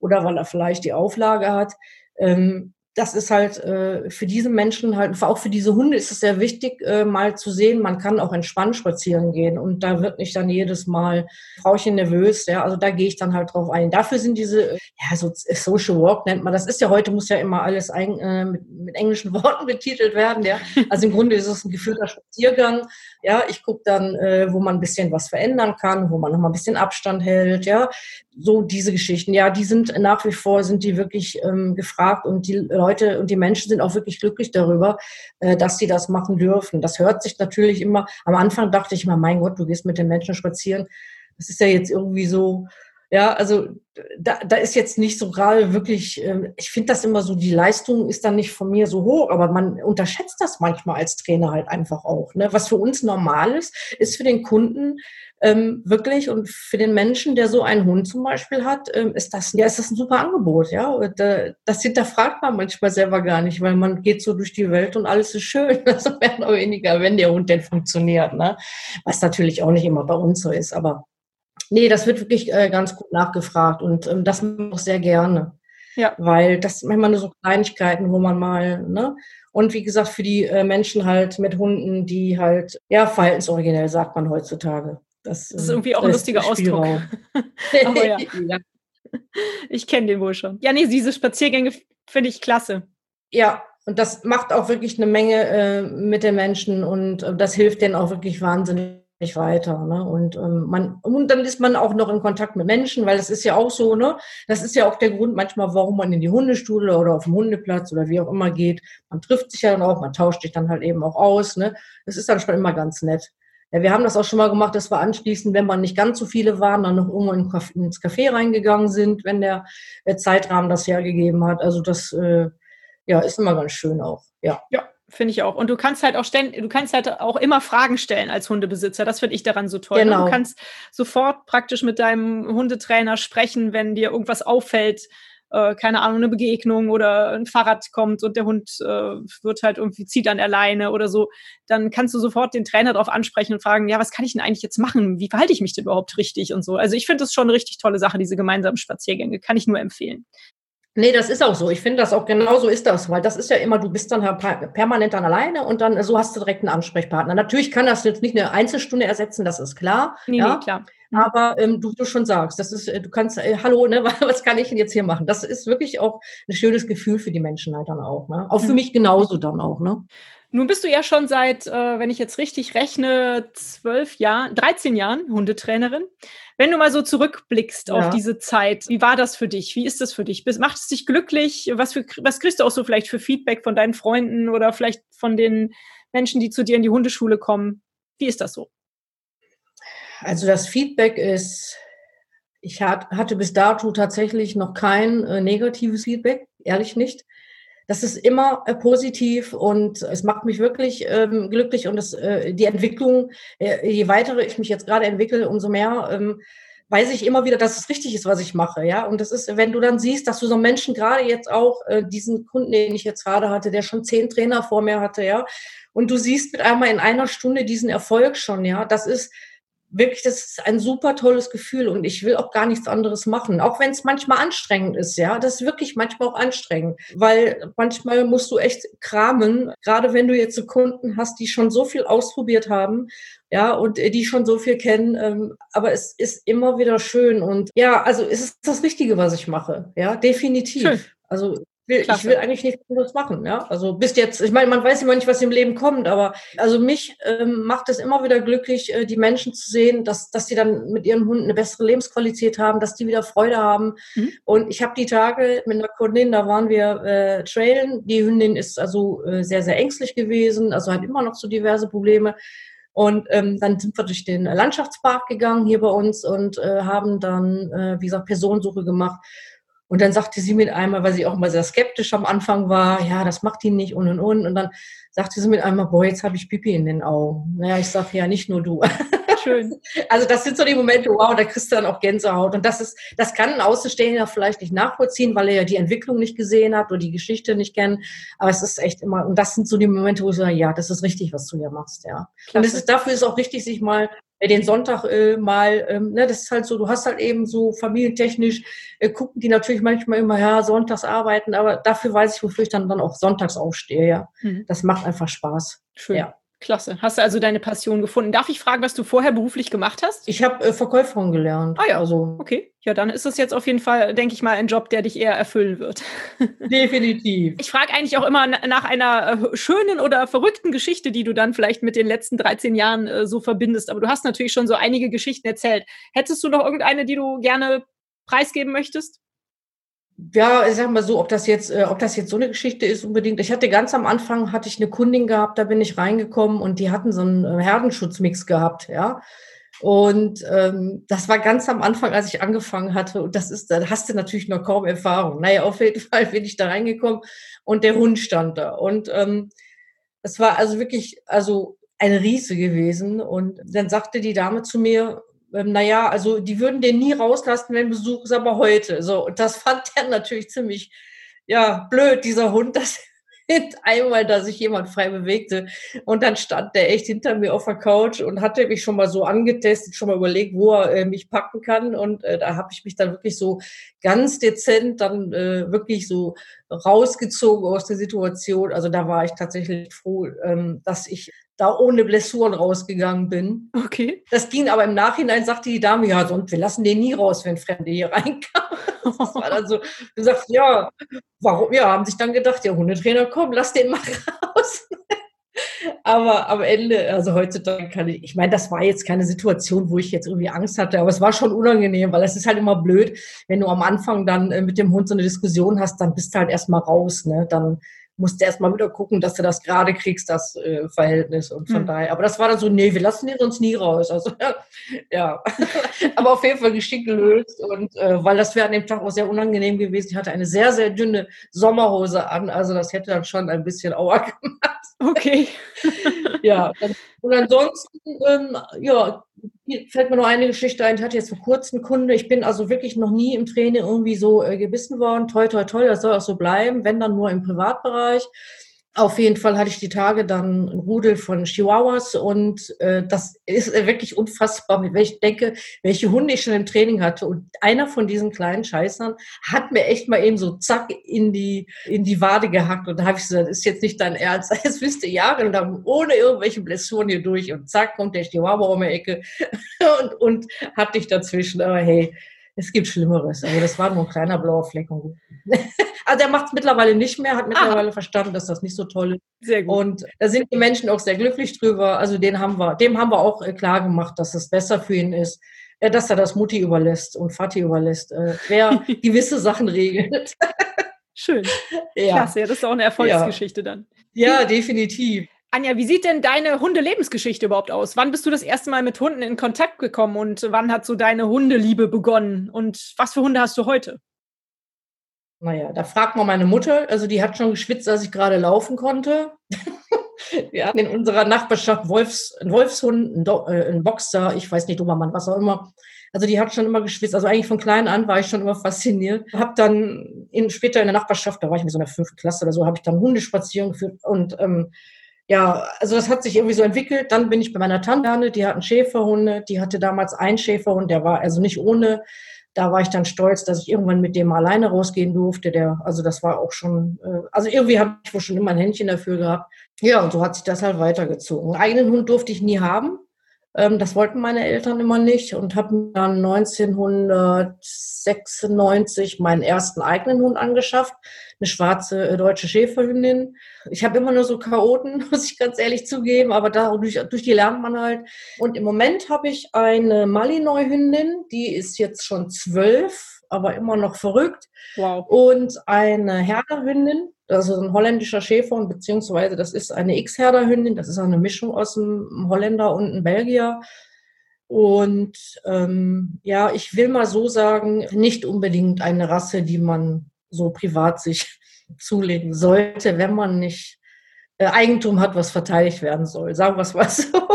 oder weil er vielleicht die Auflage hat, ähm, das ist halt äh, für diese Menschen halt, auch für diese Hunde ist es sehr wichtig, äh, mal zu sehen, man kann auch entspannt spazieren gehen und da wird nicht dann jedes Mal Frauchen nervös, ja, also da gehe ich dann halt drauf ein. Dafür sind diese, ja, so Social Walk nennt man, das ist ja heute, muss ja immer alles ein, äh, mit, mit englischen Worten betitelt werden, ja, also im Grunde ist es ein geführter Spaziergang, ja, ich gucke dann, äh, wo man ein bisschen was verändern kann, wo man noch mal ein bisschen Abstand hält, ja, so diese Geschichten, ja, die sind nach wie vor, sind die wirklich ähm, gefragt und die Leute und die Menschen sind auch wirklich glücklich darüber, äh, dass sie das machen dürfen. Das hört sich natürlich immer, am Anfang dachte ich immer, mein Gott, du gehst mit den Menschen spazieren. Das ist ja jetzt irgendwie so, ja, also da, da ist jetzt nicht so gerade wirklich, äh, ich finde das immer so, die Leistung ist dann nicht von mir so hoch, aber man unterschätzt das manchmal als Trainer halt einfach auch. Ne? Was für uns normal ist, ist für den Kunden ähm, wirklich und für den Menschen, der so einen Hund zum Beispiel hat, ähm, ist das ja ist das ein super Angebot, ja. Und, äh, das hinterfragt man manchmal selber gar nicht, weil man geht so durch die Welt und alles ist schön, also mehr oder weniger, wenn der Hund denn funktioniert, ne? Was natürlich auch nicht immer bei uns so ist, aber nee, das wird wirklich äh, ganz gut nachgefragt und ähm, das mache ich auch sehr gerne. Ja. Weil das manchmal nur so Kleinigkeiten, wo man mal, ne? Und wie gesagt, für die äh, Menschen halt mit Hunden, die halt, ja, verhaltensoriginell sagt man heutzutage. Das, das ist irgendwie auch ein lustiger Ausdruck. Aber ja. ja. Ich kenne den wohl schon. Ja, nee, diese Spaziergänge finde ich klasse. Ja, und das macht auch wirklich eine Menge äh, mit den Menschen und äh, das hilft denen auch wirklich wahnsinnig weiter. Ne? Und, ähm, man, und dann ist man auch noch in Kontakt mit Menschen, weil das ist ja auch so, ne? Das ist ja auch der Grund manchmal, warum man in die Hundestudel oder auf dem Hundeplatz oder wie auch immer geht. Man trifft sich ja dann auch, man tauscht sich dann halt eben auch aus. Ne? Das ist dann schon immer ganz nett. Ja, wir haben das auch schon mal gemacht, dass wir anschließend, wenn man nicht ganz so viele waren, dann noch irgendwo ins Café reingegangen sind, wenn der äh, Zeitrahmen das hergegeben hat. Also das äh, ja, ist immer ganz schön auch. Ja. Ja, finde ich auch. Und du kannst halt auch stellen, du kannst halt auch immer Fragen stellen als Hundebesitzer. Das finde ich daran so toll. Ne? Genau. Du kannst sofort praktisch mit deinem Hundetrainer sprechen, wenn dir irgendwas auffällt, äh, keine Ahnung, eine Begegnung oder ein Fahrrad kommt und der Hund äh, wird halt irgendwie, zieht an der Leine oder so, dann kannst du sofort den Trainer darauf ansprechen und fragen, ja, was kann ich denn eigentlich jetzt machen? Wie verhalte ich mich denn überhaupt richtig und so? Also ich finde das schon eine richtig tolle Sache, diese gemeinsamen Spaziergänge. Kann ich nur empfehlen. Nee, das ist auch so. Ich finde das auch genau so ist das, weil das ist ja immer, du bist dann permanent dann alleine und dann so hast du direkt einen Ansprechpartner. Natürlich kann das jetzt nicht eine Einzelstunde ersetzen, das ist klar. Nee, ja? nee klar. Mhm. Aber ähm, du, du schon sagst, das ist, äh, du kannst, äh, hallo, ne, was kann ich denn jetzt hier machen? Das ist wirklich auch ein schönes Gefühl für die Menschen halt dann auch. Ne? Auch für mhm. mich genauso dann auch. Ne? Nun bist du ja schon seit, äh, wenn ich jetzt richtig rechne, zwölf Jahren, 13 Jahren Hundetrainerin. Wenn du mal so zurückblickst ja. auf diese Zeit, wie war das für dich? Wie ist das für dich? Macht es dich glücklich? Was, für, was kriegst du auch so vielleicht für Feedback von deinen Freunden oder vielleicht von den Menschen, die zu dir in die Hundeschule kommen? Wie ist das so? Also das Feedback ist, ich hatte bis dato tatsächlich noch kein äh, negatives Feedback, ehrlich nicht das ist immer äh, positiv und es macht mich wirklich ähm, glücklich und das, äh, die Entwicklung, äh, je weiter ich mich jetzt gerade entwickle, umso mehr ähm, weiß ich immer wieder, dass es richtig ist, was ich mache, ja. Und das ist, wenn du dann siehst, dass du so Menschen gerade jetzt auch äh, diesen Kunden, den ich jetzt gerade hatte, der schon zehn Trainer vor mir hatte, ja, und du siehst mit einmal in einer Stunde diesen Erfolg schon, ja, das ist wirklich, das ist ein super tolles Gefühl und ich will auch gar nichts anderes machen, auch wenn es manchmal anstrengend ist, ja, das ist wirklich manchmal auch anstrengend, weil manchmal musst du echt kramen, gerade wenn du jetzt so Kunden hast, die schon so viel ausprobiert haben, ja, und die schon so viel kennen, ähm, aber es ist immer wieder schön und ja, also es ist das Richtige, was ich mache, ja, definitiv. Schön. Also will, ich will eigentlich nichts anderes machen. Ja? Also bis jetzt, ich meine, man weiß immer nicht, was im Leben kommt, aber also mich ähm, macht es immer wieder glücklich, äh, die Menschen zu sehen, dass, dass sie dann mit ihren Hunden eine bessere Lebensqualität haben, dass die wieder Freude haben. Mhm. Und ich habe die Tage mit einer Kundin, da waren wir äh, trailen. Die Hündin ist also äh, sehr, sehr ängstlich gewesen, also hat immer noch so diverse Probleme. Und ähm, dann sind wir durch den Landschaftspark gegangen hier bei uns und äh, haben dann, äh, wie gesagt, Personensuche gemacht. Und dann sagte sie mit einmal, weil sie auch mal sehr skeptisch am Anfang war, ja, das macht ihn nicht und und und. Und dann sagte sie mit einmal, boah, jetzt habe ich Pipi in den Augen. Naja, ich sage ja nicht nur du. Schön. Also das sind so die Momente, wow, da kriegst du dann auch Gänsehaut. Und das ist, das kann ein Außenstehender vielleicht nicht nachvollziehen, weil er ja die Entwicklung nicht gesehen hat oder die Geschichte nicht kennt. Aber es ist echt immer, und das sind so die Momente, wo ich sage, ja, das ist richtig, was du hier machst, ja. Klasse. Und es ist, dafür ist auch wichtig, sich mal den Sonntag äh, mal, ähm, ne, das ist halt so, du hast halt eben so familientechnisch, äh, gucken die natürlich manchmal immer, ja, sonntags arbeiten, aber dafür weiß ich, wofür ich dann, dann auch sonntags aufstehe, ja. Mhm. Das macht einfach Spaß. Schön. Ja. Klasse. Hast du also deine Passion gefunden? Darf ich fragen, was du vorher beruflich gemacht hast? Ich habe äh, Verkäuferin gelernt. Ah ja, also okay. Ja, dann ist es jetzt auf jeden Fall, denke ich mal, ein Job, der dich eher erfüllen wird. Definitiv. Ich frage eigentlich auch immer nach einer äh, schönen oder verrückten Geschichte, die du dann vielleicht mit den letzten 13 Jahren äh, so verbindest. Aber du hast natürlich schon so einige Geschichten erzählt. Hättest du noch irgendeine, die du gerne preisgeben möchtest? Ja, ich sag mal so, ob das jetzt, äh, ob das jetzt so eine Geschichte ist unbedingt. Ich hatte ganz am Anfang hatte ich eine Kundin gehabt, da bin ich reingekommen und die hatten so einen äh, Herdenschutzmix gehabt, ja. Und ähm, das war ganz am Anfang, als ich angefangen hatte. Und das ist, da hast du natürlich noch kaum Erfahrung. Naja, auf jeden Fall bin ich da reingekommen und der Hund stand da. Und ähm, das war also wirklich, also eine Riese gewesen. Und dann sagte die Dame zu mir, ähm, naja, also die würden den nie rauslassen, wenn Besuch ist, aber heute. So, und das fand er natürlich ziemlich, ja, blöd, dieser Hund, dass einmal, dass sich jemand frei bewegte. Und dann stand der echt hinter mir auf der Couch und hatte mich schon mal so angetestet, schon mal überlegt, wo er äh, mich packen kann. Und äh, da habe ich mich dann wirklich so ganz dezent dann äh, wirklich so rausgezogen aus der Situation. Also da war ich tatsächlich froh, ähm, dass ich da ohne Blessuren rausgegangen bin. Okay. Das ging aber im Nachhinein, sagte die Dame, ja, sonst, wir lassen den nie raus, wenn Fremde hier reinkamen. Das war dann so, gesagt, ja, warum, ja, haben sich dann gedacht, ja, Hundetrainer, komm, lass den mal raus. aber am Ende, also heutzutage kann ich, ich meine, das war jetzt keine Situation, wo ich jetzt irgendwie Angst hatte, aber es war schon unangenehm, weil es ist halt immer blöd, wenn du am Anfang dann äh, mit dem Hund so eine Diskussion hast, dann bist du halt erstmal raus, ne, dann musst du erstmal wieder gucken, dass du das gerade kriegst, das äh, Verhältnis. Und von mhm. daher, aber das war dann so, nee, wir lassen den sonst nie raus. Also ja, aber auf jeden Fall geschickt gelöst. Und äh, weil das wäre an dem Tag auch sehr unangenehm gewesen. Ich hatte eine sehr, sehr dünne Sommerhose an. Also das hätte dann schon ein bisschen Auer gemacht. Okay. ja. Und ansonsten, ähm, ja, fällt mir noch eine Geschichte ein. Ich hatte jetzt vor kurzem Kunde. Ich bin also wirklich noch nie im Training irgendwie so äh, gebissen worden. Toi, toi, toi, das soll auch so bleiben, wenn dann nur im Privatbereich. Auf jeden Fall hatte ich die Tage dann ein Rudel von Chihuahuas und äh, das ist wirklich unfassbar, welch ich denke, welche Hunde ich schon im Training hatte. Und einer von diesen kleinen Scheißern hat mir echt mal eben so zack in die, in die Wade gehackt. Und da habe ich gesagt, das ist jetzt nicht dein Ernst. Jetzt bist du jahrelang ohne irgendwelche Blessuren hier durch und zack kommt der Chihuahua um die Ecke und, und hat dich dazwischen. Aber hey, es gibt Schlimmeres. Also das war nur ein kleiner blauer Fleck. also er macht es mittlerweile nicht mehr, hat mittlerweile Aha. verstanden, dass das nicht so toll ist. Sehr gut. Und da sind die Menschen auch sehr glücklich drüber. Also den haben wir, dem haben wir auch äh, klar gemacht, dass es besser für ihn ist, äh, dass er das Mutti überlässt und Vati überlässt, äh, wer gewisse Sachen regelt. Schön. Ja. Klasse, das ist auch eine Erfolgsgeschichte ja. dann. Ja, definitiv. Anja, wie sieht denn deine Hundelebensgeschichte überhaupt aus? Wann bist du das erste Mal mit Hunden in Kontakt gekommen und wann hat so deine Hundeliebe begonnen? Und was für Hunde hast du heute? Naja, da fragt man meine Mutter. Also die hat schon geschwitzt, als ich gerade laufen konnte. Wir hatten in unserer Nachbarschaft Wolfs, einen Wolfshund, einen, Do äh, einen Boxer, ich weiß nicht, Dobermann, was auch immer. Also die hat schon immer geschwitzt. Also eigentlich von klein an war ich schon immer fasziniert. Hab dann in, später in der Nachbarschaft, da war ich in so einer fünften Klasse oder so, habe ich dann Hundespazierungen geführt und ähm, ja, also das hat sich irgendwie so entwickelt. Dann bin ich bei meiner Tante, die hatten Schäferhunde, die hatte damals einen Schäferhund, der war also nicht ohne. Da war ich dann stolz, dass ich irgendwann mit dem alleine rausgehen durfte. Der, also das war auch schon, äh, also irgendwie habe ich wohl schon immer ein Händchen dafür gehabt. Ja, und so hat sich das halt weitergezogen. Einen eigenen Hund durfte ich nie haben. Ähm, das wollten meine Eltern immer nicht und habe dann 1996 meinen ersten eigenen Hund angeschafft, eine schwarze äh, deutsche Schäferhündin. Ich habe immer nur so Chaoten, muss ich ganz ehrlich zugeben, aber dadurch, durch die lernt man halt. Und im Moment habe ich eine Malinois-Hündin, die ist jetzt schon zwölf aber immer noch verrückt. Wow. Und eine Herderhündin, also ein holländischer Schäferhund, beziehungsweise das ist eine X-Herderhündin, das ist eine Mischung aus einem Holländer und einem Belgier. Und ähm, ja, ich will mal so sagen, nicht unbedingt eine Rasse, die man so privat sich zulegen sollte, wenn man nicht äh, Eigentum hat, was verteidigt werden soll. Sagen wir es mal so.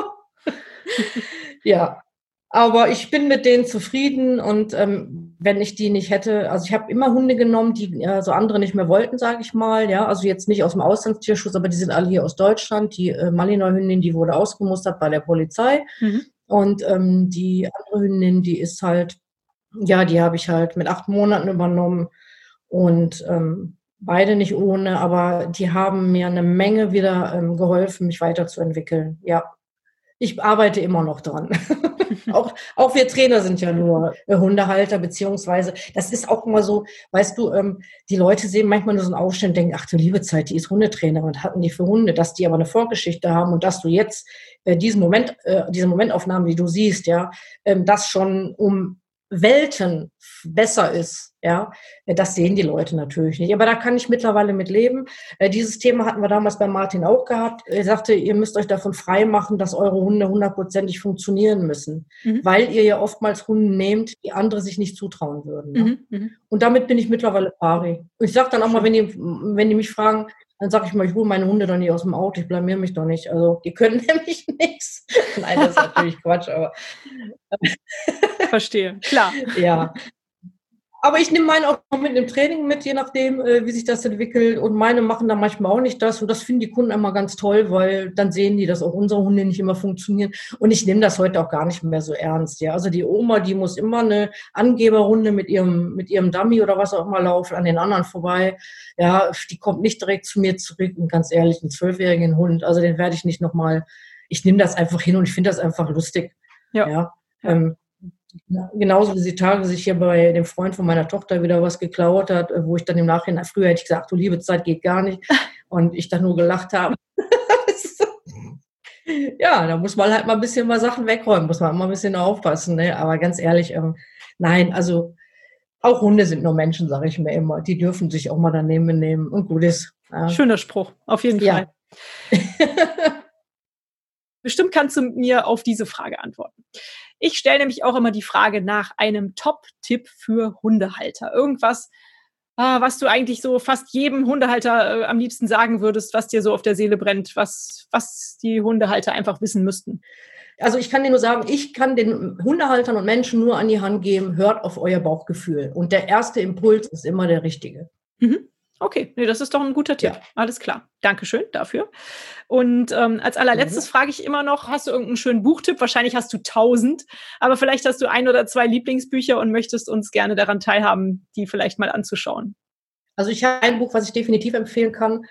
ja, aber ich bin mit denen zufrieden und ähm, wenn ich die nicht hätte, also ich habe immer Hunde genommen, die äh, so andere nicht mehr wollten, sage ich mal. Ja, also jetzt nicht aus dem Auslandstierschutz, aber die sind alle hier aus Deutschland. Die äh, Malinois-Hündin, die wurde ausgemustert bei der Polizei. Mhm. Und ähm, die andere Hündin, die ist halt, ja, die habe ich halt mit acht Monaten übernommen und ähm, beide nicht ohne, aber die haben mir eine Menge wieder ähm, geholfen, mich weiterzuentwickeln. Ja, ich arbeite immer noch dran. auch, auch wir Trainer sind ja nur äh, Hundehalter, beziehungsweise das ist auch immer so, weißt du, ähm, die Leute sehen manchmal nur so einen Aufstand und denken, ach du liebe Zeit, die ist Hundetrainer und hatten die für Hunde, dass die aber eine Vorgeschichte haben und dass du jetzt äh, diesen Moment, äh, diese Momentaufnahmen, die du siehst, ja, ähm, das schon um Welten besser ist, ja, das sehen die Leute natürlich nicht. Aber da kann ich mittlerweile mit leben. Äh, dieses Thema hatten wir damals bei Martin auch gehabt. Er sagte, ihr müsst euch davon frei machen, dass eure Hunde hundertprozentig funktionieren müssen, mhm. weil ihr ja oftmals Hunde nehmt, die andere sich nicht zutrauen würden. Ne? Mhm. Mhm. Und damit bin ich mittlerweile pari. Ich sage dann auch mal, wenn die, wenn die mich fragen, dann sage ich mal, ich hole meine Hunde doch nicht aus dem Auto, ich blamier mich doch nicht. Also die können nämlich nichts. Nein, das ist natürlich Quatsch, aber. Verstehe, klar. Ja. Aber ich nehme meine auch mit im Training mit, je nachdem, äh, wie sich das entwickelt. Und meine machen dann manchmal auch nicht das. Und das finden die Kunden immer ganz toll, weil dann sehen die, dass auch unsere Hunde nicht immer funktionieren. Und ich nehme das heute auch gar nicht mehr so ernst. Ja, also die Oma, die muss immer eine Angeberrunde mit ihrem, mit ihrem Dummy oder was auch immer laufen, an den anderen vorbei. Ja, die kommt nicht direkt zu mir zurück. Und ganz ehrlich, einen zwölfjährigen Hund, also den werde ich nicht nochmal, ich nehme das einfach hin und ich finde das einfach lustig. Ja. ja. Ähm, genauso wie die Tage sich hier bei dem Freund von meiner Tochter wieder was geklaut hat, äh, wo ich dann im Nachhinein, früher hätte ich gesagt, du liebe Zeit geht gar nicht. Und ich dann nur gelacht habe. ja, da muss man halt mal ein bisschen mal Sachen wegräumen, muss man immer ein bisschen aufpassen. Ne? Aber ganz ehrlich, ähm, nein, also auch Hunde sind nur Menschen, sage ich mir immer. Die dürfen sich auch mal daneben nehmen und gut ist. Ja. Schöner Spruch, auf jeden Fall. Ja. Bestimmt kannst du mir auf diese Frage antworten. Ich stelle nämlich auch immer die Frage nach einem Top-Tipp für Hundehalter. Irgendwas, äh, was du eigentlich so fast jedem Hundehalter äh, am liebsten sagen würdest, was dir so auf der Seele brennt, was, was die Hundehalter einfach wissen müssten. Also ich kann dir nur sagen, ich kann den Hundehaltern und Menschen nur an die Hand geben, hört auf euer Bauchgefühl. Und der erste Impuls ist immer der richtige. Mhm. Okay, nee, das ist doch ein guter Tipp. Ja. Alles klar. Dankeschön dafür. Und ähm, als allerletztes mhm. frage ich immer noch, hast du irgendeinen schönen Buchtipp? Wahrscheinlich hast du tausend, aber vielleicht hast du ein oder zwei Lieblingsbücher und möchtest uns gerne daran teilhaben, die vielleicht mal anzuschauen. Also ich habe ein Buch, was ich definitiv empfehlen kann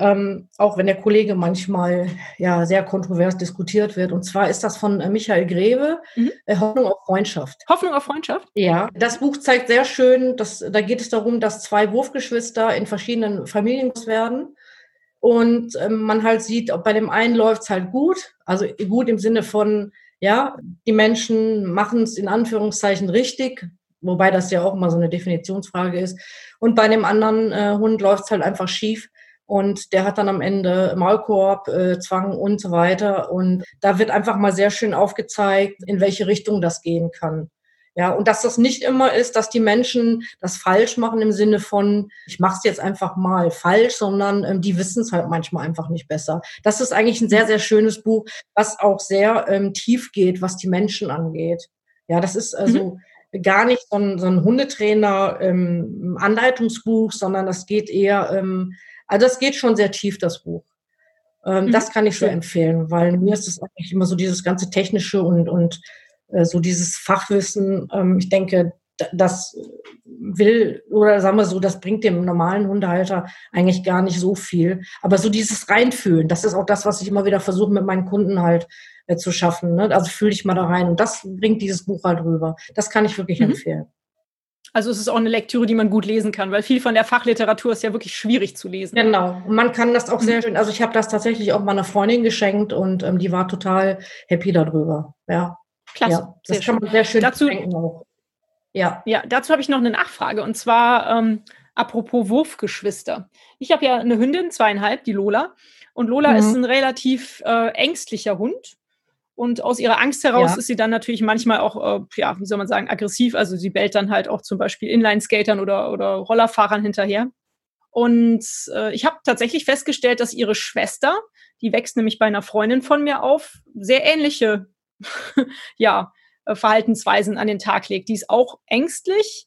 ähm, auch wenn der Kollege manchmal ja sehr kontrovers diskutiert wird. Und zwar ist das von äh, Michael Greve, mhm. äh, Hoffnung auf Freundschaft. Hoffnung auf Freundschaft? Ja, das Buch zeigt sehr schön, dass da geht es darum, dass zwei Wurfgeschwister in verschiedenen Familien werden. Und ähm, man halt sieht, ob bei dem einen läuft es halt gut, also gut im Sinne von, ja, die Menschen machen es in Anführungszeichen richtig, wobei das ja auch immer so eine Definitionsfrage ist. Und bei dem anderen äh, Hund läuft es halt einfach schief. Und der hat dann am Ende Maulkorb, äh, Zwang und so weiter. Und da wird einfach mal sehr schön aufgezeigt, in welche Richtung das gehen kann. Ja, und dass das nicht immer ist, dass die Menschen das falsch machen im Sinne von, ich mache es jetzt einfach mal falsch, sondern ähm, die wissen es halt manchmal einfach nicht besser. Das ist eigentlich ein sehr, sehr schönes Buch, was auch sehr ähm, tief geht, was die Menschen angeht. Ja, das ist also mhm. gar nicht so ein, so ein Hundetrainer ähm, Anleitungsbuch, sondern das geht eher ähm, also das geht schon sehr tief, das Buch. Ähm, mhm. Das kann ich sehr empfehlen, weil mir ist es eigentlich immer so dieses ganze Technische und, und äh, so dieses Fachwissen. Ähm, ich denke, das will, oder sagen wir so, das bringt dem normalen Hundehalter eigentlich gar nicht so viel. Aber so dieses Reinfühlen, das ist auch das, was ich immer wieder versuche mit meinen Kunden halt äh, zu schaffen. Ne? Also fühle ich mal da rein. Und das bringt dieses Buch halt rüber. Das kann ich wirklich mhm. empfehlen. Also es ist auch eine Lektüre, die man gut lesen kann, weil viel von der Fachliteratur ist ja wirklich schwierig zu lesen. Genau. Und man kann das auch sehr mhm. schön. Also ich habe das tatsächlich auch meiner Freundin geschenkt und ähm, die war total happy darüber. Ja. Klasse. Ja, das kann man sehr schön dazu, auch. Ja. Ja, dazu habe ich noch eine Nachfrage und zwar ähm, apropos Wurfgeschwister. Ich habe ja eine Hündin, zweieinhalb, die Lola. Und Lola mhm. ist ein relativ äh, ängstlicher Hund Und aus ihrer Angst heraus Ja. ist sie dann natürlich manchmal auch, äh, ja, wie soll man sagen, aggressiv. Also sie bellt dann halt auch zum Beispiel Inline-Skatern oder, oder Rollerfahrern hinterher. Und äh, ich habe tatsächlich festgestellt, dass ihre Schwester, die wächst nämlich bei einer Freundin von mir auf, sehr ähnliche ja, äh, Verhaltensweisen an den Tag legt. Die ist auch ängstlich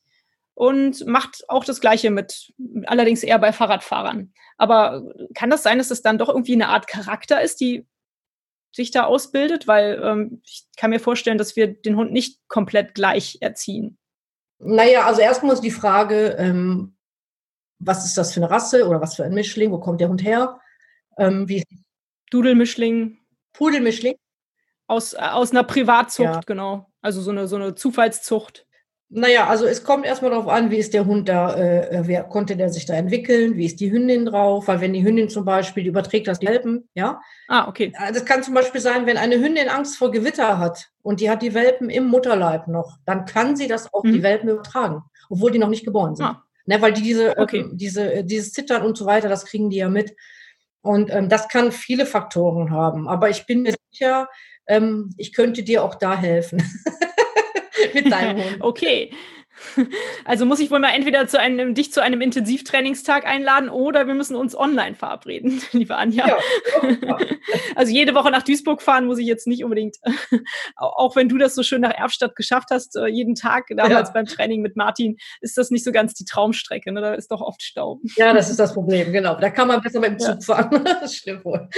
und macht auch das Gleiche mit, allerdings eher bei Fahrradfahrern. Aber kann das sein, dass es dann doch irgendwie eine Art Charakter ist, die sich da ausbildet? Weil ähm, ich kann mir vorstellen, dass wir den Hund nicht komplett gleich erziehen. Naja, also erstmal ist die Frage, ähm, was ist das für eine Rasse oder was für ein Mischling? Wo kommt der Hund her? Ähm, wie Dudelmischling Pudelmischling? aus, äh, aus einer Privatzucht, Ja. genau. Also so eine, so eine Zufallszucht. Naja, also es kommt erstmal darauf an, wie ist der Hund da, äh, wer konnte der sich da entwickeln, wie ist die Hündin drauf, weil wenn die Hündin zum Beispiel, die überträgt das Welpen, ja. Ah, okay. Äh, Das kann zum Beispiel sein, wenn eine Hündin Angst vor Gewitter hat und die hat die Welpen im Mutterleib noch, dann kann sie das auf Mhm. die Welpen übertragen, obwohl die noch nicht geboren sind. Ah. Ne, weil die diese, Okay. ähm, diese, äh, dieses Zittern und so weiter, das kriegen die ja mit. Und ähm, das kann viele Faktoren haben. Aber ich bin mir sicher, ähm, ich könnte dir auch da helfen. Mit deinem Hund. okay. Also muss ich wohl mal entweder zu einem, dich zu einem Intensivtrainingstag einladen oder wir müssen uns online verabreden, liebe Anja. Ja, ja. Also jede Woche nach Duisburg fahren muss ich jetzt nicht unbedingt, Au- auch wenn du das so schön nach Erfstadt geschafft hast, äh, jeden Tag damals Ja. beim Training mit Martin, ist das nicht so ganz die Traumstrecke. Ne? Da ist doch oft Stau. ja, das ist das Problem, genau. Da kann man besser mit dem. Zug fahren. Das stimmt wohl.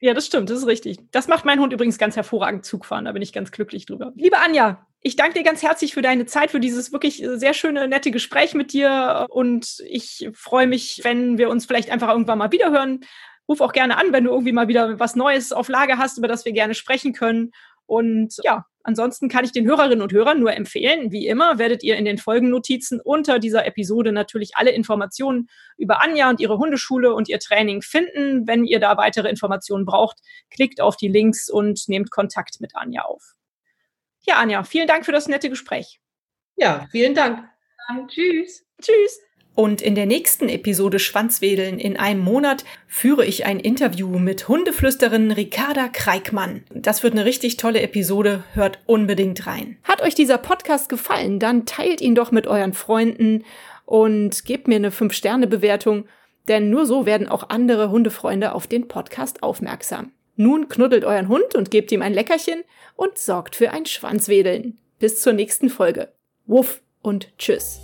Ja, das stimmt, das ist richtig. Das macht mein Hund übrigens ganz hervorragend Zugfahren. Da bin ich ganz glücklich drüber. Liebe Anja, ich danke dir ganz herzlich für deine Zeit, für dieses wirklich äh, sehr schöne, nette Gespräch mit dir. Und ich freue mich, wenn wir uns vielleicht einfach irgendwann mal wiederhören. Ruf auch gerne an, wenn du irgendwie mal wieder was Neues auf Lager hast, über das wir gerne sprechen können. Und ja, ansonsten kann ich den Hörerinnen und Hörern nur empfehlen, wie immer werdet ihr in den Folgennotizen unter dieser Episode natürlich alle Informationen über Anja und ihre Hundeschule und ihr Training finden. Wenn ihr da weitere Informationen braucht, klickt auf die Links und nehmt Kontakt mit Anja auf. Ja, Anja, vielen Dank für das nette Gespräch. Ja, vielen Dank. Dann tschüss. Tschüss. Und in der nächsten Episode Schwanzwedeln in einem Monat führe ich ein Interview mit Hundeflüsterin Ricarda Kreikmann. Das wird eine richtig tolle Episode, hört unbedingt rein. Hat euch dieser Podcast gefallen, dann teilt ihn doch mit euren Freunden und gebt mir eine 5-Sterne-Bewertung, denn nur so werden auch andere Hundefreunde auf den Podcast aufmerksam. Nun knuddelt euren Hund und gebt ihm ein Leckerchen und sorgt für ein Schwanzwedeln. Bis zur nächsten Folge. Wuff und tschüss.